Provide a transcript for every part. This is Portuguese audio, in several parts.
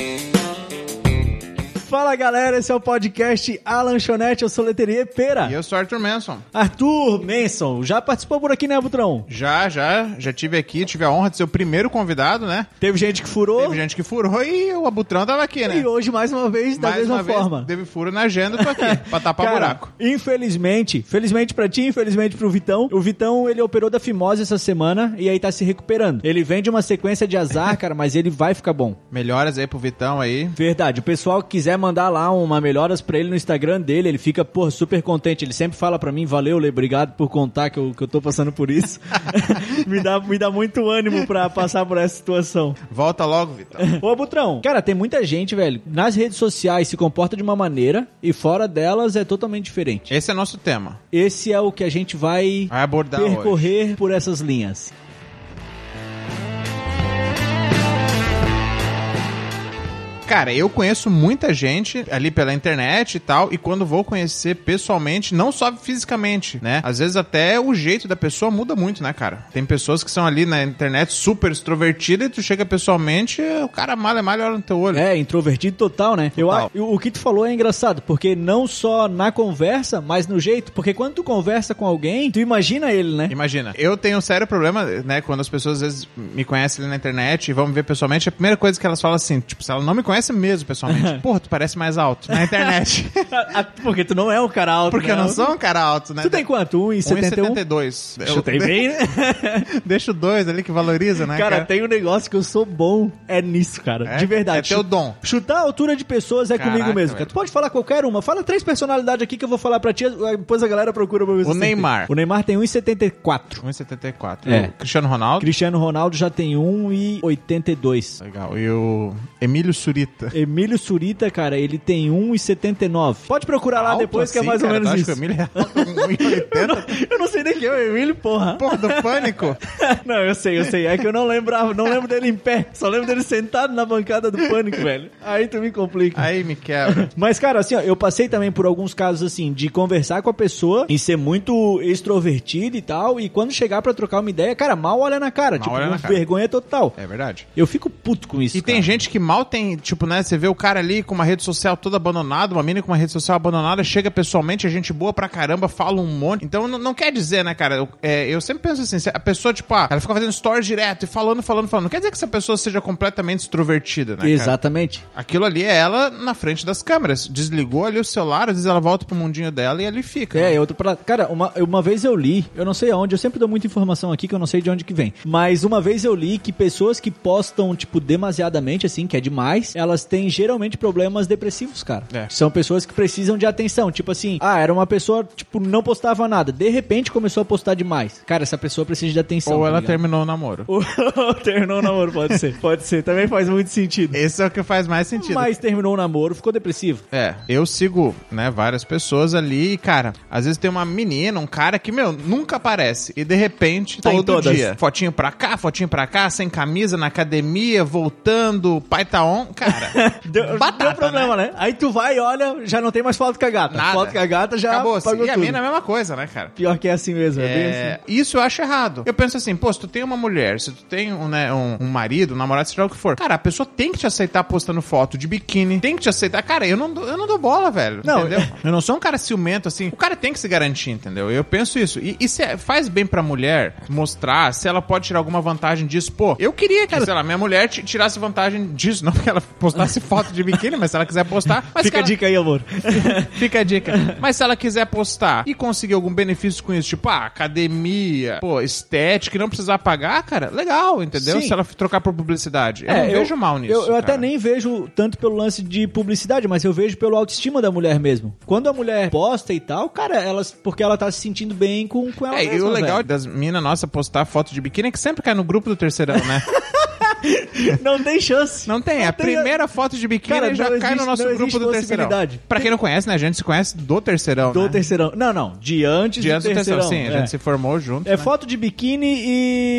Música Fala galera, esse é o podcast A Lanchonete, eu sou Leteria Pera. E eu sou Arthur Manson. Arthur Manson, já participou por aqui, né, Butrão? Já, já, já tive aqui, tive a honra de ser o primeiro convidado, né? Teve gente que furou. Teve gente que furou e o Abutrão tava aqui, né? E hoje, mais uma vez, da Mais mesma uma vez, forma. teve furo na agenda, tô aqui, pra tapar Cara, buraco. Infelizmente, felizmente pra ti, infelizmente pro Vitão. O Vitão, ele operou da fimose essa semana e aí tá se recuperando. Ele vem de uma sequência de azar, cara, mas ele vai ficar bom. Melhoras aí pro Vitão aí. Verdade. O pessoal que quiser mandar lá uma melhoras pra ele no Instagram dele, ele fica, pô, super contente. Ele sempre fala pra mim, valeu, Lê, obrigado por contar que eu, que eu tô passando por isso. me, dá, me dá muito ânimo pra passar por essa situação. Volta logo, Vitão. Ô, Butrão, cara, tem muita gente, velho, nas redes sociais se comporta de uma maneira e fora delas é totalmente diferente. Esse é nosso tema. Esse é o que a gente vai Vai abordar hoje. percorrer por essas linhas. Cara, eu conheço muita gente ali pela internet e tal, e quando vou conhecer pessoalmente, não só fisicamente, né? Às vezes até o jeito da pessoa muda muito, né, cara? Tem pessoas que são ali na internet super extrovertidas e tu chega pessoalmente, o cara mal é mal olha no teu olho. É, introvertido total, né? Eu, Total. a- o que tu falou é engraçado, porque não só na conversa, mas no jeito. Porque quando tu conversa com alguém, tu imagina ele, né? Imagina, eu tenho um sério problema, né, quando as pessoas às vezes me conhecem ali na internet e vão me ver pessoalmente, a primeira coisa que elas falam assim, tipo, se ela não me conhece mesmo pessoalmente, porra, tu parece mais alto na internet. Ah, porque tu não é um cara alto, Porque eu né? não sou um cara alto, né? Tu tem quanto? 1,71? 1,72. Eu- Chutei bem, né? Deixa o dois ali que valoriza, né, cara, cara? tem um negócio que eu sou bom, é nisso, cara. É? De verdade. É teu dom. Chutar a altura de pessoas é Caraca, comigo mesmo, cara. Tu pode falar qualquer uma. Fala três personalidades aqui que eu vou falar pra ti, depois a galera procura pra ver O você tem. Neymar. O Neymar tem 1,74. 1,74. É. O Cristiano Ronaldo. Cristiano Ronaldo já tem 1,82. Legal. E o Emílio Surita. Emílio Surita, cara, ele tem 1,79. Pode procurar lá Alto depois que é assim, mais ou cara? menos Tu acha isso. que o Emílio é alto com 1,80? Eu não sei nem quem é o Emílio, porra. Porra, do pânico. Não, eu sei, eu sei. É que eu não lembrava, não lembro dele em pé. Só lembro dele sentado na bancada do pânico, velho. Aí tu me complica. Aí me quebra. Mas, cara, assim, ó, eu passei também por alguns casos, assim, de conversar com a pessoa e ser muito extrovertido e tal, e quando chegar pra trocar uma ideia, cara, mal olha na cara, Mal tipo, olha na cara. vergonha total. É verdade. Eu fico puto com isso, E tem cara. gente que mal tem, tipo, né? Você vê o cara ali com uma rede social toda abandonada, uma mina com uma rede social abandonada, chega pessoalmente, a gente boa pra caramba, fala um monte. Então não, não quer dizer, né, cara? Eu, é, eu sempre penso assim, a pessoa, tipo, ah, ela fica fazendo stories direto e falando, falando, falando. Não quer dizer que essa pessoa seja completamente extrovertida, né? cara? Exatamente. Aquilo ali é ela na frente das câmeras. Desligou ali o celular, às vezes ela volta pro mundinho dela e ali fica. É, é outro pra... Cara, uma, uma vez eu li, eu não sei aonde, eu sempre dou muita informação aqui que eu não sei de onde que vem. Mas uma vez eu li que pessoas que postam, tipo, demasiadamente, assim, que é demais, elas têm geralmente problemas depressivos, cara. É. São pessoas que precisam de atenção. Tipo assim, ah, era uma pessoa, tipo, não postava nada. De repente começou a postar demais. Cara, essa pessoa precisa de atenção. Ou tá ela ligado? terminou o namoro. Ou terminou o namoro, pode ser. Pode ser, também faz muito sentido. Esse é o que faz mais sentido. Mas terminou o namoro, ficou depressivo. É, eu sigo, né, várias pessoas ali e, cara, às vezes tem uma menina, um cara que, meu, nunca aparece. E de repente, Tá todo dia. Fotinho pra cá, fotinho pra cá, sem camisa, na academia, voltando, o pai tá on. Cara, Deu, batata, deu problema, né? Aí tu vai e olha, já não tem mais foto com a gata. Nada. Foto com a gata já Acabou pagou E a mina é a mesma coisa, né, cara? Pior que é assim mesmo, é, bem É, assim. Isso eu acho errado. Eu penso assim, pô, se tu tem uma mulher, se tu tem um, né, um, um marido, um namorado, seja o que for, cara, a pessoa tem que te aceitar postando foto de biquíni, tem que te aceitar. Cara, eu não, dou- eu não dou bola, velho. Não, entendeu? Eu não sou um cara ciumento, assim. O cara tem que se garantir, entendeu? Eu penso isso. E, e se é- faz bem pra mulher mostrar se ela pode tirar alguma vantagem disso. Pô, eu queria que, sei lá, minha mulher ti- tirasse vantagem disso. Não porque ela postasse foto de biquíni, mas se ela quiser postar. Mas Fica cara, a dica aí, amor. Fica a dica. Mas se ela quiser postar e conseguir algum benefício com isso, tipo, ah, academia, pô, estética, e não precisar pagar, cara, legal, entendeu? Sim. Se ela trocar por publicidade. Eu É, não vejo mal nisso. Eu, eu até nem vejo tanto pelo lance de publicidade, mas eu vejo pelo autoestima da mulher mesmo. Quando a mulher posta e tal, cara, elas, porque ela tá se sentindo bem com, com ela É, e mesma, o legal velho. das minas nossa postar foto de biquíni é que sempre cai no grupo do terceirão, né? Não tem chance. Não tem. a tem- primeira foto de biquíni Cara, já não cai no existe- nosso não grupo existe do terceirão. Pra quem não conhece, né? A gente se conhece do terceirão, Do né? terceirão. Não, não. De antes De antes do terceirão, sim. A é. gente se formou junto. É né? foto de biquíni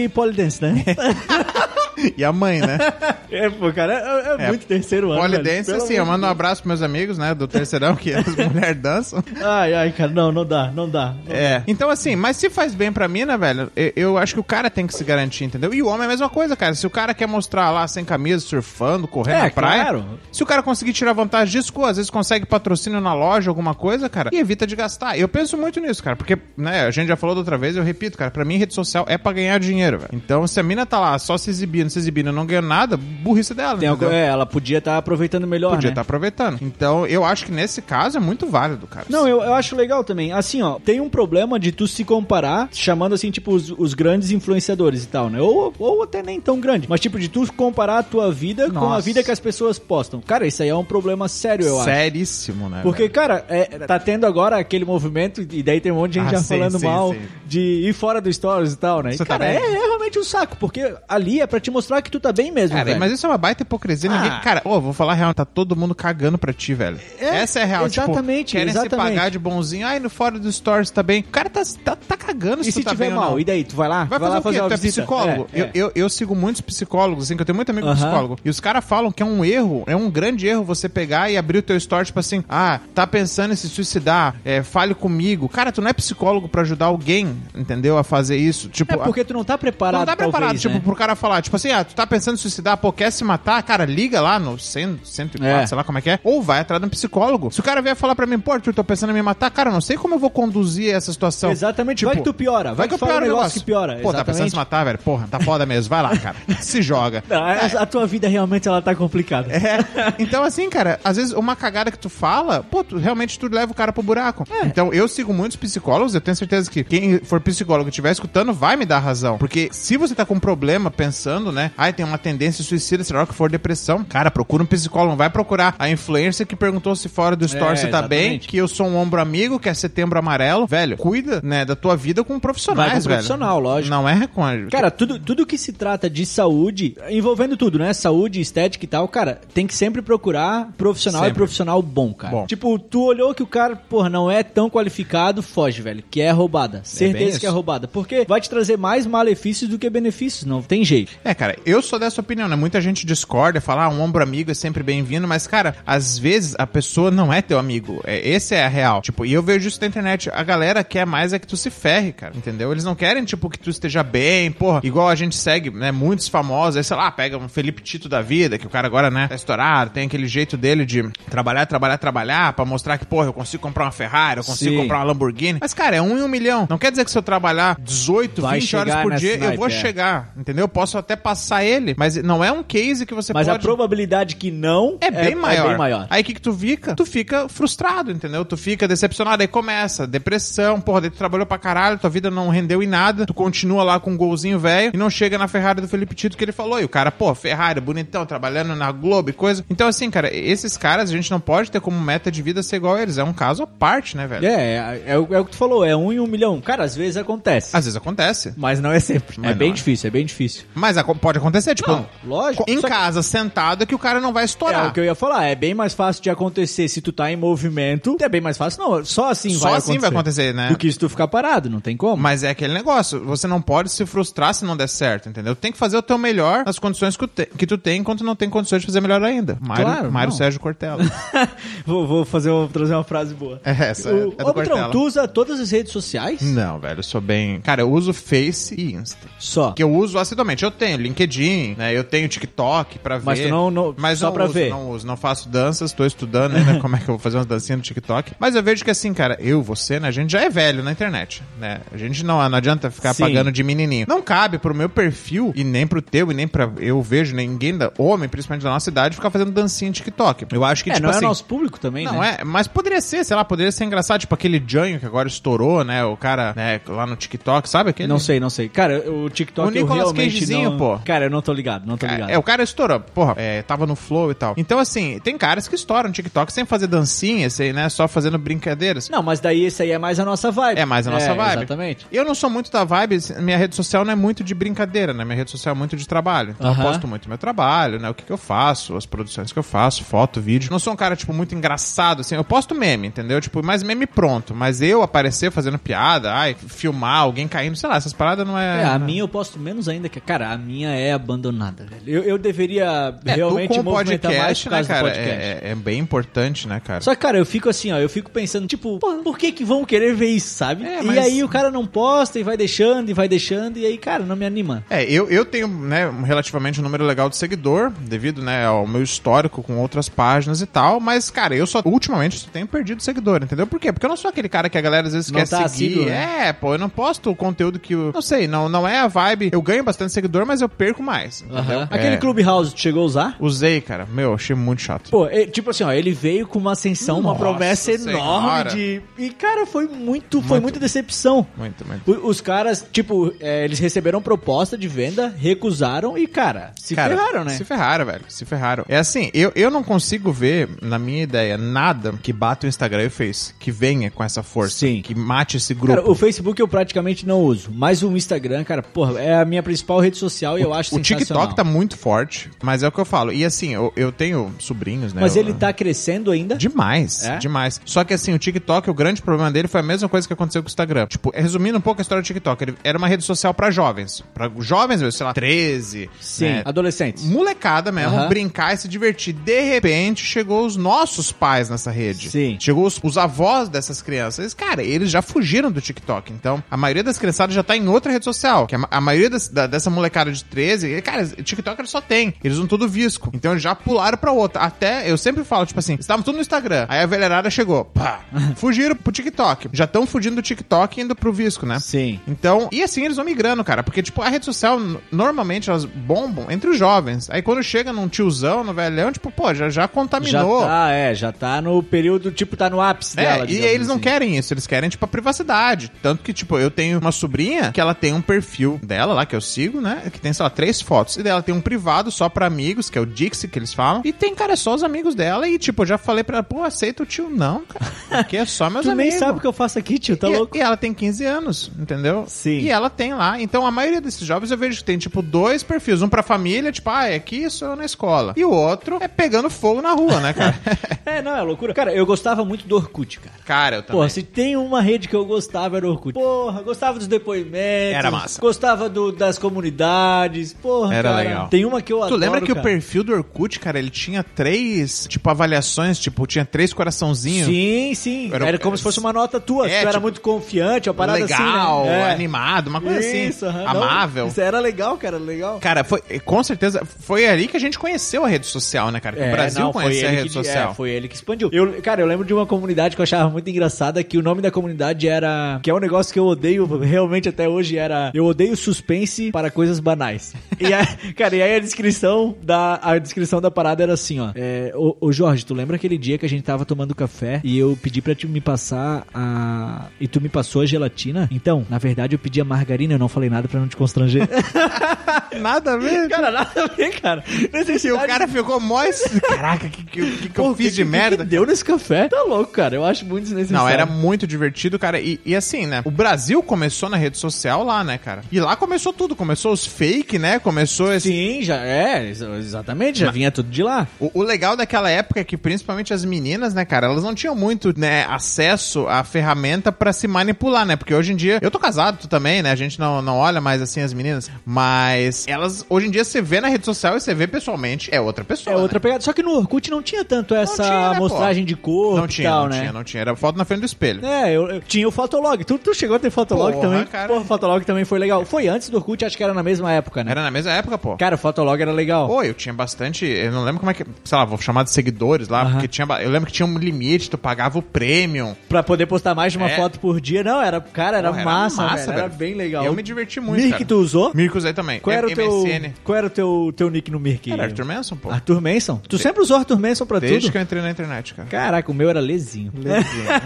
e polidense, né? E a mãe, né? É, pô, cara, é, é É, muito terceiro ano. Polidense, assim, eu mando um abraço pros meus amigos, né, do terceirão, que as mulheres dançam. Ai, ai, cara, não, não dá, não dá. Não É. Então, assim, mas se faz bem pra mim, né, velho? Eu, eu acho que o cara tem que se garantir, entendeu? E o homem é a mesma coisa, cara. Se o cara quer mostrar lá sem camisa, surfando, correndo É, na praia. claro. Se o cara conseguir tirar vantagem disso, pô, às vezes consegue patrocínio na loja, alguma coisa, cara, e evita de gastar. Eu penso muito nisso, cara, porque, né, a gente já falou da outra vez, eu repito, cara, pra mim rede social é pra ganhar dinheiro, velho. Então, se a mina tá lá só se exibindo, se exibindo não ganhando nada, burrice dela, Tem algo, é, ela podia estar aproveitando melhor, Podia né? estar aproveitando. Então, eu acho que nesse caso é muito válido, cara. Não, eu, eu acho legal também. Assim, ó, tem um problema de tu se comparar, chamando assim, tipo, os, os grandes influenciadores e tal, né? Ou, ou até nem tão grande. Mas, tipo, de tu comparar a tua vida com a Nossa. vida que as pessoas postam. Cara, isso aí é um problema sério, eu acho. Seríssimo, né? Porque, velho? cara, é, tá tendo agora aquele movimento, e daí tem um monte de gente Ah, já sim, falando sim, mal sim. de ir fora do Stories e tal, né? E, tá cara, é, bem? é realmente um saco, porque ali é pra te mostrar que tu tá bem mesmo, Cara, velho. mas isso é uma baita hipocrisia. Ninguém... Ah. Cara, ô, vou falar a real, tá todo mundo cagando pra ti, velho. É, Essa é a real. exatamente, tipo, querem se exatamente. pagar de bonzinho. Ai, no fora do stories tá bem. O cara tá, tá, tá cagando E se se tu tá tiver bem mal? E daí, tu vai lá? Vai fazer lá o quê? uma Tu é visita? psicólogo? É, eu, é. Eu, eu sigo muitos psicólogos, assim, que eu tenho muito amigo Aham. psicólogo. E os caras falam que é um erro, é um grande erro você pegar e abrir o teu story, tipo assim, ah, tá pensando em se suicidar, é, fale comigo. Cara, tu não é psicólogo pra ajudar alguém, entendeu? A fazer isso. Tipo, É porque tu não tá preparado, não tá preparado, talvez, tipo, né? pro cara falar, tipo assim, ah, tu tá pensando em suicidar, pô, quer se matar? Cara, liga lá no 100, 104, É. sei lá como é que é, ou vai atrás de um psicólogo. Se o cara vier falar pra mim, pô, Arthur, tô pensando em me matar, cara, eu não sei como eu vou conduzir essa situação. Exatamente, vai que tu piora, vai que fala um negócio que piora, Pô, tá pensando em exatamente. se matar, velho? Porra, tá foda mesmo, vai lá, cara. se joga. Não, a, a tua vida realmente ela tá complicada. É. Então, assim, cara, às vezes uma cagada que tu fala, pô, tu, realmente tu leva o cara pro buraco. É. Então, eu sigo muitos psicólogos, eu tenho certeza que quem for psicólogo e estiver escutando vai me dar razão. Porque se você tá com um problema pensando, né, ai, tem uma tendência suicida, será que for depressão? Cara, procura um psicólogo, não vai procurar a influencer que perguntou se fora do store É, você tá bem, exatamente. que eu sou um ombro amigo, que é setembro amarelo. Velho, cuida, né, da tua vida com profissionais, Vai com velho. profissional, lógico. Não é com a... Cara, tudo, tudo que se trata de saúde, envolvendo tudo, né? Saúde, estética e tal, cara, tem que sempre procurar profissional e Sempre. profissional bom, cara. Bom. Tipo, tu olhou que o cara, porra, não é tão qualificado, foge, velho. Que é roubada. bem Certeza que é roubada. Porque vai te trazer mais malefícios do que benefícios, não tem jeito. É, cara, eu sou dessa opinião, né? Muita gente discorda, fala, ah, um ombro amigo é sempre bem-vindo, mas, cara, às vezes a pessoa não é teu amigo. É, esse é a real. Tipo, e eu vejo isso na internet. A galera quer mais é que tu se ferre, cara, entendeu? Eles não querem, tipo, que tu esteja bem, porra, igual a gente segue, né? Muitos famosos, aí, sei lá, pega um Felipe Tito da vida, que o cara agora, né, tá estourado, tem aquele jeito dele de trabalhar, trabalhar, trabalhar, pra mostrar que, porra, eu consigo comprar uma Ferrari, eu consigo Sim. comprar uma Lamborghini. Mas, cara, é um em um milhão. Não quer dizer que se eu trabalhar 18, Vai 20 horas por dia, eu naipe, vou é. chegar, entendeu? Eu posso até passar ele, mas não é um case que você Mas pode... a probabilidade que não É bem, maior. É bem maior. Aí o que, que tu fica? Tu fica frustrado, entendeu? Tu fica decepcionado. Aí começa depressão, porra, daí tu trabalhou pra caralho, tua vida não rendeu em nada, tu continua lá com um golzinho velho e não chega na Ferrari do Felipe Tito que ele falou. E o cara, pô, Ferrari, bonitão, trabalhando na Globo e coisa. Então, assim, cara, esses caras a gente não pode ter como meta de vida ser igual a eles. É um caso à parte, né, velho? É, é, é o é o que tu falou, é um em um milhão. Cara, às vezes acontece. Às vezes acontece. Mas não é sempre. Mas é bem é. difícil, é bem difícil. Mas aco- pode acontecer, tipo, Não, lógico. em Só que- casa, sentado, é que o cara não vai É estourar. o que eu ia falar, é bem mais fácil de acontecer se tu tá em movimento. É bem mais fácil, não, só assim Só vai assim vai acontecer, né? Do que se tu ficar parado, não tem como. Mas é aquele negócio, você não pode se frustrar se não der certo, entendeu? Tem que fazer o teu melhor nas condições que, tu te- que tu tem, enquanto não tem condições de fazer melhor ainda. Mário, Claro, Mário não. Sérgio Cortella. vou, vou fazer uma- trazer uma frase boa. É essa, é, O, é do Cortella. tu usa todas as redes sociais? Não, velho, eu sou bem... Cara, eu uso Face e Insta. Só. Que eu uso assiduamente. Eu tenho LinkedIn, né? Eu tenho TikTok pra ver. Mas tu não- não- Mas só não pra uso, ver. Não uso, não faço danças, tô estudando ainda como é que eu vou fazer umas dancinhas no TikTok. Mas eu vejo que assim, cara, eu, você, né? A gente já é velho na internet, né? A gente não, não adianta ficar Sim. pagando de menininho. Não cabe pro meu perfil, e nem pro teu, e nem pra eu vejo ninguém, da, homem, principalmente da nossa idade, ficar fazendo dancinha no TikTok. Eu acho que, é, tipo não assim... é nosso público também, Não né? é, mas poderia ser, sei lá, poderia ser engraçado, tipo aquele Janho que agora estourou, né? O cara, né, lá no TikTok, sabe aquele? Não sei, não sei. Cara, o TikTok O Nicolas eu realmente Cagezinho, não... pô. Cara, eu não tô ligado, não tô ligado. É, o cara estourou, porra, é, tava no flow e tal. Então, assim, tem caras que estouram no TikTok sem fazer dancinha, sem, né, só fazendo brincadeiras. Não, mas daí esse aí é mais a nossa vibe. É mais a nossa vibe. Exatamente. Eu não sou muito da vibe, minha rede social não é muito de brincadeira, né? Minha rede social é muito de trabalho. Então Aham. eu posto muito meu trabalho, né? O que, que eu faço, as produções que eu faço, foto, vídeo. Não sou um cara, tipo, muito engraçado, assim. Eu posto meme, entendeu? Tipo, mais meme pronto. Mas eu aparecer fazendo piada, ai, filmar alguém caindo, sei lá, essas paradas não é. É, a minha eu posto menos ainda que. Cara, a minha minha é abandonada, velho. Eu, eu deveria É, realmente tu com movimentar mais podcast, por né, cara, podcast. é, é- é bem importante, né, cara? Só que, cara, eu fico assim, ó, eu fico pensando, tipo, por que que vão querer ver isso, sabe? É, E mas- aí o cara não posta e vai deixando e vai deixando, e aí, cara, não me anima. É, eu, eu tenho, né, relativamente um número legal de seguidor, devido, né, ao meu histórico com outras páginas e tal, mas, cara, eu só, ultimamente, só tenho perdido seguidor, entendeu? Por quê? Porque eu não sou aquele cara que a galera às vezes Não quer tá seguir. assíduo, né? É, pô, eu não posto o conteúdo que eu, não sei, não, não é a vibe. Eu ganho bastante seguidor, mas eu perco mais, entendeu? Aham. Aquele É, Clubhouse, tu chegou a usar? Usei, cara. Meu, achei muito chato. Pô, é, tipo assim, ó, ele veio com uma ascensão, uma Nossa promessa enorme Senhora. de. E, cara, foi muito, foi Muito. muita decepção. Muito, muito. O- Os caras, tipo, é, eles receberam proposta de venda, recusaram e, cara, se Cara, ferraram, né? Se ferraram, velho. Se ferraram. É assim, eu, eu não consigo ver, na minha ideia, nada que bata o Instagram e o Face, que venha com essa força. Sim. Que mate esse grupo. Cara, o Facebook eu praticamente não uso, mas o Instagram, cara, porra, é a minha principal rede social e eu acho o. TikTok tá muito forte, mas é o que eu falo. E assim, eu, eu tenho sobrinhos, né? Mas Eu- ele tá crescendo ainda? Demais, É? demais. Só que assim, o TikTok, o grande problema dele foi a mesma coisa que aconteceu com o Instagram. Tipo, resumindo um pouco a história do TikTok, ele era uma rede social pra jovens. Pra jovens, sei lá, 13. Sim, né? adolescentes. molecada mesmo, Aham. brincar e se divertir. De repente, chegou os nossos pais nessa rede. Sim. Chegou os, os avós dessas crianças. Cara, eles já fugiram do TikTok. Então, a maioria das criançadas já tá em outra rede social. Que a, a maioria das- da- dessa molecada de 13, e, cara, o TikTok eles só tem. Eles usam tudo visco. Então, eles já pularam pra outra. Até, eu sempre falo, tipo assim, estavam tudo no Instagram. Aí a velharada chegou, pá, fugiram pro TikTok. Já estão fugindo do TikTok e indo pro visco, né? Sim. Então, e assim eles vão migrando, cara. Porque, tipo, a rede social, normalmente elas bombam entre os jovens. Aí quando chega num tiozão, no velhão, tipo, pô, já, já Já contaminou. tá, é, já tá no período, tipo, tá no ápice É, dela. e eles não assim. querem isso, eles querem, tipo, a privacidade. Tanto que, tipo, eu tenho uma sobrinha que ela tem um perfil dela lá, que eu sigo, né? Que tem, sei lá, três fotos. E dela tem um privado só pra amigos, que é o Dixie, que eles falam. E tem, cara, é só os amigos dela. E, tipo, eu já falei pra ela, pô, aceita o tio, não, cara. Porque é só meus Tu nem amigos. sabe o que eu faço aqui, tio, tá e, louco? e ela tem 15 anos, entendeu? Sim. E ela tem lá. Então a maioria desses jovens eu vejo que tem, tipo, dois perfis. Um pra família, tipo, ah, é aqui, sou eu na escola. E o outro é pegando fogo na rua, né, cara? É, não, é loucura. Cara, eu gostava muito do Orkut, cara. cara, eu também. Porra, se tem uma rede que eu gostava era o Orkut. Porra, gostava dos depoimentos. Era massa. Gostava do- das comunidades. Porra, Era cara. legal. Tem uma que eu Tu adoro, lembra que o cara. perfil do Orkut, cara, ele tinha três, tipo, avaliações, tipo, tinha três coraçãozinhos. Sim, sim. Era- Era, como se fosse uma nota tua. É, tu era tipo, muito confiante, uma parada legal, assim, né? É. animado, uma coisa Isso, assim. Não, amável. isso era legal, cara, legal. Cara, foi, com certeza, foi ali que a gente conheceu a rede social, né, cara? Que o Brasil não, foi conheceu a ele rede que, social. É, foi ele que expandiu. Eu, cara, eu lembro de uma comunidade que eu achava muito engraçada, que o nome da comunidade era... Que é um negócio que eu odeio realmente até hoje, era... Eu odeio suspense para coisas banais. E aí, cara, e aí a descrição da, a descrição da parada era assim, ó. É, ô, ô, Jorge, tu lembra aquele dia que a gente tava tomando café e eu pedi pra tu me passar a... E tu me passou a gelatina? Então, na verdade, eu pedi a margarina, eu não falei nada pra não te constranger. Nada a ver. cara, nada a ver, cara. E o Necessidade cara ficou mó... Caraca, que, que, que, que eu Pô, fiz que- de que- merda? Que deu nesse café? Tá louco, cara. Eu acho muito desnecessário. Não, era muito divertido, cara. E, e assim, né? O Brasil começou na rede social lá, né, cara? E lá começou tudo. Começou os fake, né? Começou esse. Sim, já é, ex- exatamente, já vinha tudo de lá. O, o legal daquela época é que principalmente as meninas, né, cara, elas não tinham muito, né, acesso à ferramenta pra se manipular, né? Porque hoje em dia, eu tô casado, tu também, né? A gente não, não olha mais assim as meninas, mas elas, hoje em dia, você vê na rede social e você vê pessoalmente, é outra pessoa. É né? outra pegada. Só que no Orkut não tinha tanto essa tinha, né, pô? mostragem de corpo Não tinha, e tal, não né? tinha, não tinha. Era foto na frente do espelho. É, eu, eu tinha o Fotolog. Tu, tu chegou a ter Fotolog Porra, também? cara. Porra, o Fotolog também foi legal. Foi antes do Orkut, acho que era na mesma época, né? Era na mesma época, pô. Cara, o Fotolog era legal. Pô, eu tinha bastante. Eu não lembro como é que. Sei lá, vou chamar de seguidores lá, Aham. porque tinha. Eu lembro que tinha um limite, tu pagava o premium. Pra poder postar mais de uma É. foto por dia. Não, era, cara, era, Porra, massa, velho. Era velho. bem legal. Eu me diverti muito. Mirk cara. tu usou? Mirk usei também. Qual era o teu, MSN. qual era o teu, teu nick no Mirk? Era Arthur Manson, pô. Arthur Manson? Tu sempre usou Arthur Manson pra Desde tudo? que eu entrei na internet, cara. Caraca, o meu era Lezinho.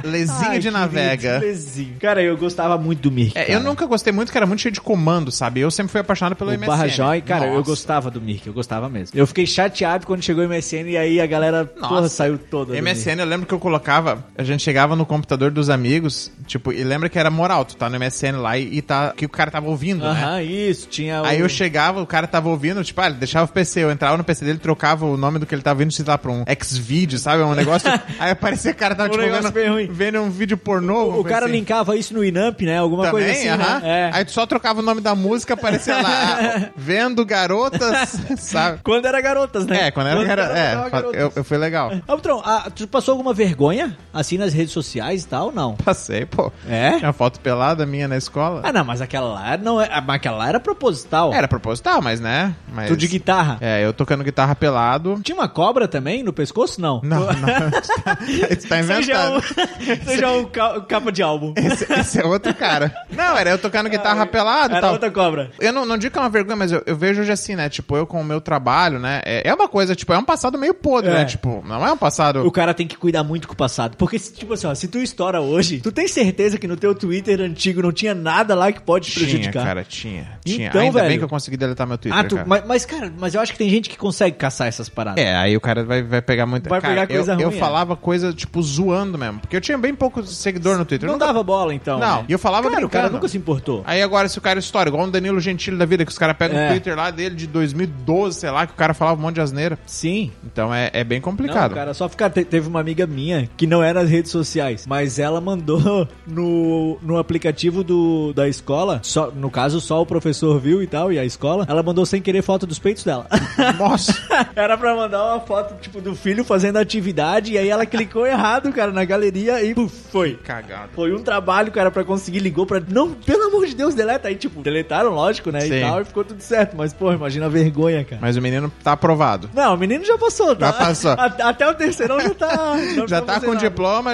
Lezinho Ai, de navega. Lezinho. Cara, eu gostava muito do Mirk. É, cara. eu nunca gostei muito, que era muito cheio de comando, sabe? Eu sempre fui apaixonado pelo O MSN. Barra Joy, cara, eu Nossa. gostava do Mirk, eu gostava mesmo. Eu fiquei chateado quando chegou o MSN e aí a galera, Nossa. porra, saiu toda. MSN, eu lembro que eu colocava, a gente chegava no computador dos amigos, tipo, e lembra que era moral, tu tá no MSN lá e, e tá, que o cara tava ouvindo, né? Aham, isso, tinha o... Aí eu chegava, o cara tava ouvindo, tipo, ah, ele deixava o PC, eu entrava no PC dele, trocava o nome do que ele tava ouvindo, sei lá, pra um X-Video, sabe? Um negócio. aí aparecia o cara tava, Um tipo, vendo, vendo um vídeo pornô. O alguma cara assim. linkava isso no Inamp, né? Alguma Também, coisa assim, aham. né? É. Aí tu só trocava o nome da música, aparecia lá, vendo garotas, sabe? Quando era garotas, né? É, quando era, gara- tava é, garotas. eu, eu fui legal. Ah, Patrão, ah, tu passou alguma vergonha, assim, nas redes sociais e tal, não? Passei, pô. É? Tinha uma foto pelada minha na escola. Ah, não, mas aquela lá não é. ah, aquela lá era proposital. Era proposital, mas né? Mas... Tu de guitarra. É, eu tocando guitarra pelado. Tinha uma cobra também no pescoço? Não. Não, não. Você tá Seja um, inventando. seja um ca- capa de álbum. Esse, esse é outro cara. Não, era eu tocando guitarra pelado e Era tal. outra cobra. Eu não, não digo que é uma vergonha, mas eu, eu vejo hoje assim, né? Tipo, eu com o meu trabalho, né? É, é uma coisa, tipo, é um passado meio podre, É. né? Tipo, não é um passado. O cara tem que cuidar muito com o passado. Porque, tipo assim, ó, se tu estoura hoje, tu tem certeza que no teu Twitter antigo não tinha nada lá que pode te Tinha, prejudicar. cara, tinha. tinha. Então, Ainda bem velho. que eu consegui deletar meu Twitter. Ah, tu, cara. mas, mas, cara, mas eu acho que tem gente que consegue caçar essas paradas. É, aí o cara vai, vai pegar muita Vai cara, pegar coisa eu, Eu ruim, é. falava coisa, tipo, zoando mesmo. Porque eu tinha bem pouco seguidor no Twitter. Não Eu nunca- dava bola, então. Não, né? e eu falava Cara, o cara nunca se importou. Aí agora, se o cara estoura, igual um Danilo Gentili da vida, que os caras pegam É. o Twitter lá dele de 2012, sei lá, que o cara falava um monte de asneira. Sim. Então é, é bem Não, complicado. cara, só ficar. te- Teve uma amiga minha que não era nas redes sociais, mas ela mandou no, no aplicativo do, da escola, só, no caso, só o professor viu e tal, e a escola, ela mandou sem querer foto dos peitos dela. Nossa. Era pra mandar uma foto, tipo, do filho fazendo atividade, e aí ela clicou errado, cara, na galeria e puf, foi. Cagado. Foi um trabalho, cara, pra conseguir, ligou pra. Não, pelo amor de Deus, deleta. Aí, tipo, deletaram, lógico, né? Sim. E tal, e ficou tudo certo. Mas, pô, imagina a vergonha, cara. Mas o menino tá aprovado. Não, o menino já passou, tá? Já passou. A- Até o terceirão já tá. Já tá com nada. diploma,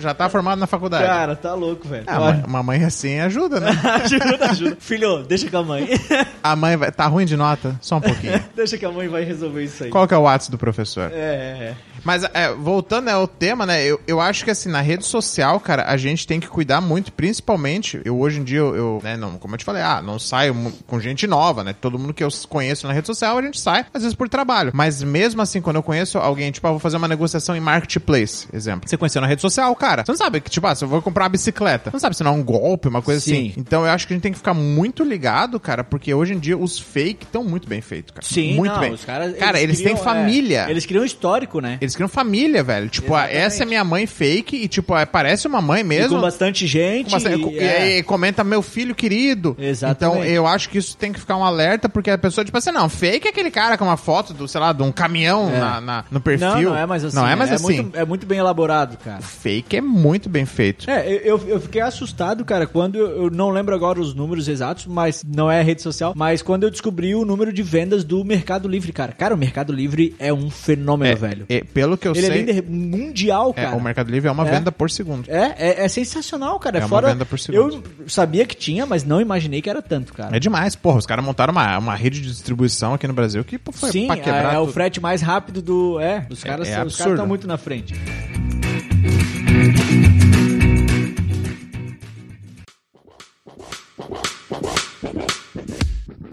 já tá formado na faculdade. Cara, tá louco, velho. Ah, Olha. mãe- uma mãe assim ajuda, né? ajuda, ajuda. Filho, deixa com a mãe. A mãe vai. Tá ruim de nota? Só um pouquinho. deixa que a mãe vai resolver isso aí. Qual que é o WhatsApp do professor? É, é, é. Mas, é, voltando né, ao tema, né? Eu, eu acho que, assim, na rede social, cara, a gente tem que cuidar muito, principalmente. Eu, hoje em dia, eu, eu, né, não, como eu te falei, ah, não saio com gente nova, né? Todo mundo que eu conheço na rede social, a gente sai, às vezes por trabalho. Mas mesmo assim, quando eu conheço alguém, tipo, ah, vou fazer uma negociação em marketplace, exemplo. Você conheceu na rede social, cara. Você não sabe que, tipo, ah, se eu vou comprar uma bicicleta, você não sabe se não é um golpe, uma coisa Sim. assim. Então eu acho que a gente tem que ficar muito ligado, cara, porque hoje em dia os fake estão muito bem feitos, cara. Sim, muito não, bem. os caras. cara, eles, têm criam, família. é, eles criam histórico, né? Eles criam família, velho. Tipo, Exatamente. essa é minha mãe fake e, tipo, ah, parece uma mãe E mesmo. com bastante gente. Com bastante- e- e, é. aí comenta meu filho querido. Exatamente. Então eu acho que isso tem que ficar um alerta, porque a pessoa, tipo assim, não, fake é aquele cara com uma foto do, sei lá, de um caminhão É. na, na- no perfil. Não, não é mais assim. Não é mais assim. Muito, é muito bem elaborado, cara. Fake é muito bem feito. É, eu, eu fiquei assustado, cara, quando eu, eu não lembro agora os números exatos, mas não é rede social, mas quando eu descobri o número de vendas do Mercado Livre, cara. Cara, o Mercado Livre é um fenômeno, É, velho. é, pelo que eu Ele é sei, líder mundial, é, cara. o Mercado Livre é uma É. venda por segundo. É, é, é sensacional, cara. É uma Fora, venda por segundo. Eu sabia que tinha, mas não imaginei que era tanto, cara. É demais, porra. Os caras montaram uma, uma rede de distribuição aqui no Brasil que pô, foi Sim, pra é, quebrar é o tudo. frete mais rápido do. É, os caras é os caras absurdo. estão muito na frente.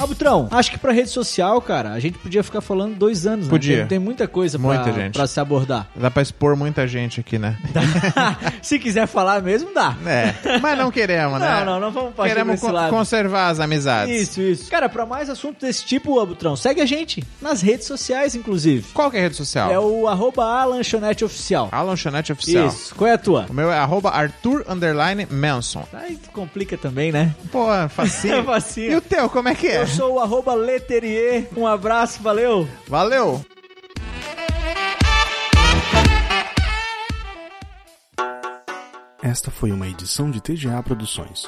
Ah, Butrão, acho que pra rede social, cara, a gente podia ficar falando dois anos, né? Podia. Tem, tem muita coisa Muita pra, gente. pra se abordar. Dá pra expor muita gente aqui, né? se quiser falar mesmo, dá. É, mas não queremos, né? Não, não, não vamos partir Queremos con- lado. conservar as amizades. Isso, isso. Cara, pra mais assuntos desse tipo, Abutrão, segue a gente nas redes sociais, inclusive. Qual que é a rede social? É o arroba a lanchonete oficial. A Lanchonete Oficial. Isso. Qual é a tua? O meu é arroba Arthur Manson. Aí tu complica também, né? Pô, facinho. Facinho. E o teu, como é que é? Eu sou o arroba Leterier. Um abraço, valeu! Valeu! Esta foi uma edição de TGA Produções.